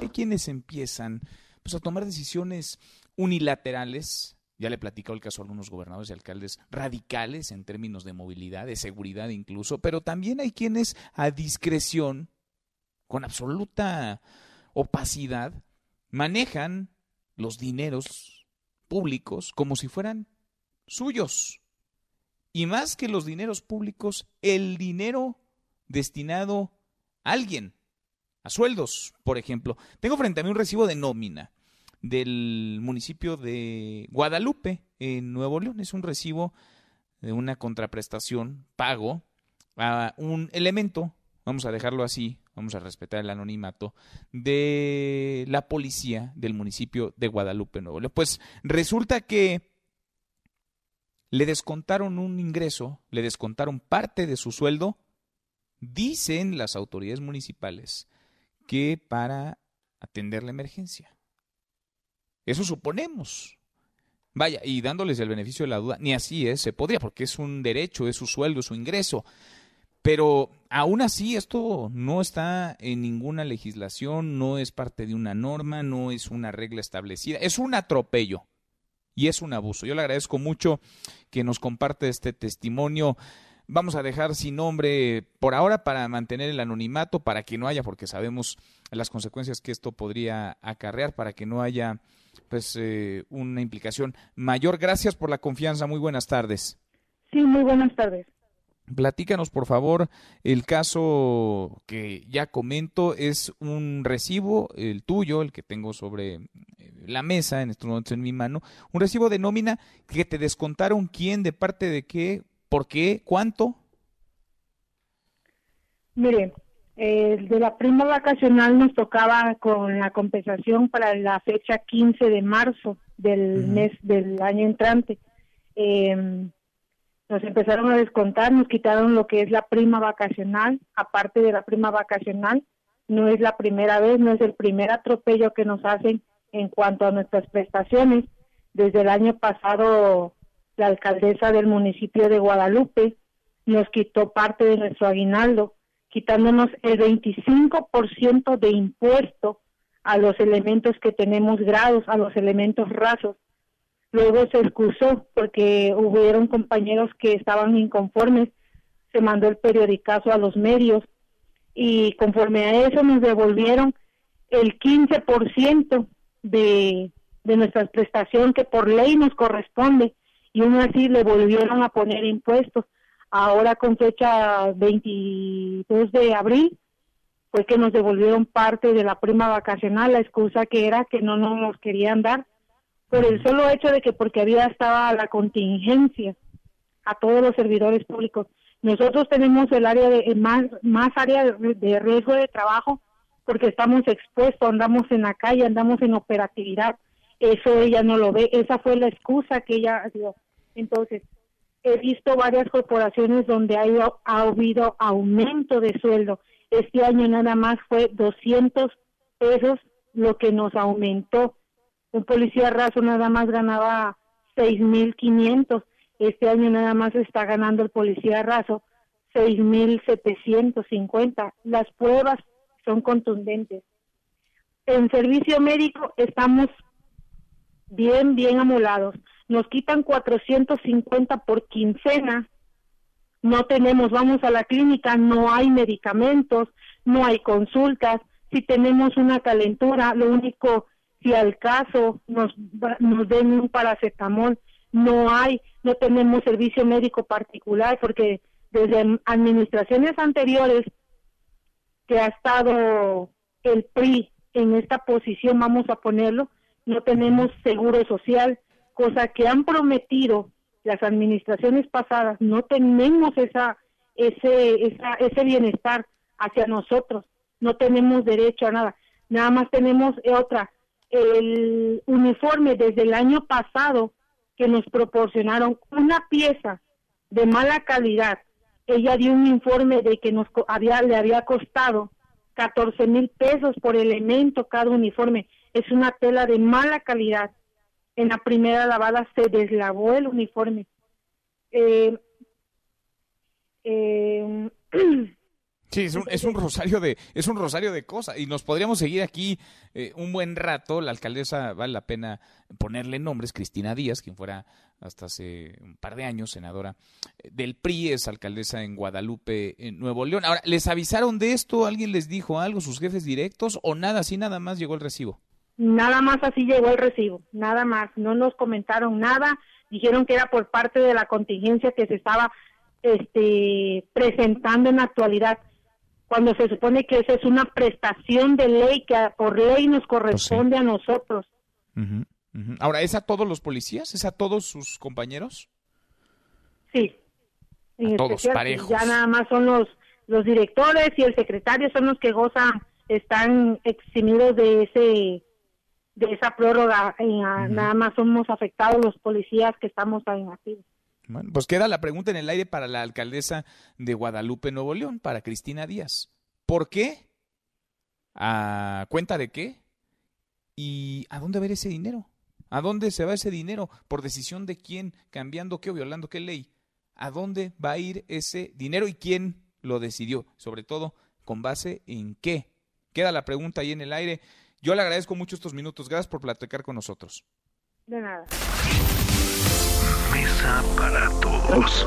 Hay quienes empiezan pues, a tomar decisiones unilaterales. Ya le platicado el caso a algunos gobernadores y alcaldes radicales en términos de movilidad, de seguridad incluso, pero también hay quienes a discreción, con absoluta opacidad, manejan los dineros públicos como si fueran suyos. Y más que los dineros públicos, el dinero destinado a alguien, a sueldos, por ejemplo. Tengo frente a mí un recibo de nómina del municipio de Guadalupe, en Nuevo León. Es un recibo de una contraprestación, pago a un elemento, vamos a dejarlo así, vamos a respetar el anonimato, de la policía del municipio de Guadalupe, Nuevo León. Pues resulta que le descontaron un ingreso, le descontaron parte de su sueldo, dicen las autoridades municipales que para atender la emergencia. Eso suponemos. Vaya, y dándoles el beneficio de la duda, ni así es, se podría, porque es un derecho, es su sueldo, es su ingreso. Pero aún así esto no está en ninguna legislación, no es parte de una norma, no es una regla establecida, es un atropello y es un abuso. Yo le agradezco mucho que nos comparte este testimonio. Vamos a dejar sin nombre por ahora para mantener el anonimato, para que no haya, porque sabemos las consecuencias que esto podría acarrear, para que no haya pues eh, una implicación mayor. Gracias por la confianza. Muy buenas tardes. Sí, muy buenas tardes. Platícanos, por favor, el caso que ya comento es un recibo, el tuyo, el que tengo sobre eh, la mesa en estos momentos en mi mano, un recibo de nómina que te descontaron quién, de parte de qué, por qué, cuánto. Mire, el de la prima vacacional nos tocaba con la compensación para la fecha 15 de marzo del mes del año entrante. Eh, nos empezaron a descontar, nos quitaron lo que es la prima vacacional, aparte de la prima vacacional, no es la primera vez, no es el primer atropello que nos hacen en cuanto a nuestras prestaciones. Desde el año pasado, la alcaldesa del municipio de Guadalupe nos quitó parte de nuestro aguinaldo, quitándonos el 25% de impuesto a los elementos que tenemos grados, a los elementos rasos. Luego se excusó porque hubieron compañeros que estaban inconformes, se mandó el periodicazo a los medios y conforme a eso nos devolvieron el 15% de, de nuestra prestación que por ley nos corresponde y aún así le volvieron a poner impuestos. Ahora con fecha 22 de abril fue que nos devolvieron parte de la prima vacacional, la excusa que era que no nos querían dar por el solo hecho de que porque había estaba la contingencia a todos los servidores públicos. Nosotros tenemos el área de más más área de, riesgo de trabajo porque estamos expuestos, andamos en la calle, andamos en operatividad. Eso ella no lo ve, esa fue la excusa que ella dio. Entonces, he visto varias corporaciones donde ha, ha habido aumento de sueldo. Este año nada más fue 200 pesos lo que nos aumentó un policía raso nada más ganaba 6.500. Este año nada más está ganando el policía raso 6.750. Las pruebas son contundentes. En servicio médico estamos bien, bien amolados. Nos quitan 450 por quincena. No tenemos, vamos a la clínica, no hay medicamentos, no hay consultas. Si tenemos una calentura, lo único si al caso nos, nos den un paracetamol, no hay, no tenemos servicio médico particular porque desde administraciones anteriores que ha estado el PRI en esta posición, vamos a ponerlo, no tenemos seguro social, cosa que han prometido las administraciones pasadas, no tenemos esa, ese, esa, ese bienestar hacia nosotros, no tenemos derecho a nada, nada más tenemos otra, el uniforme desde el año pasado que nos proporcionaron una pieza de mala calidad. Ella dio un informe de que nos había, le había costado 14 mil pesos por elemento cada uniforme. Es una tela de mala calidad. En la primera lavada se deslavó el uniforme. Eh, eh, Sí, es un, es un, rosario de es un rosario de cosas y nos podríamos seguir aquí eh, un buen rato. La alcaldesa vale la pena ponerle nombres. Cristina Díaz, quien fuera hasta hace un par de años senadora eh, del PRI, es alcaldesa en Guadalupe, en Nuevo León. Ahora, ¿les avisaron de esto? ¿Alguien les dijo algo? ¿Sus jefes directos o nada? Así nada más llegó el recibo. Nada más así llegó el recibo, nada más. No nos comentaron nada. Dijeron que era por parte de la contingencia que se estaba este, presentando en la actualidad cuando se supone que esa es una prestación de ley que por ley nos corresponde pues a nosotros. Ahora, ¿es a todos los policías? ¿Es a todos sus compañeros? Sí. a todos parejos. Ya nada más son los, los directores y el secretario son los que gozan, están eximidos de ese de esa prórroga. Nada más somos afectados los policías que estamos ahí activos. Bueno, pues queda la pregunta en el aire para la alcaldesa de Guadalupe, Nuevo León, para Cristina Díaz. ¿Por qué? ¿A cuenta de qué? ¿Y a dónde va ese dinero? ¿A dónde se va ese dinero? ¿Por decisión de quién? ¿Cambiando qué o violando qué ley? ¿A dónde va a ir ese dinero y quién lo decidió? Sobre todo, ¿con base en qué? Queda la pregunta ahí en el aire. Yo le agradezco mucho estos minutos. Gracias por platicar con nosotros. De nada para todos.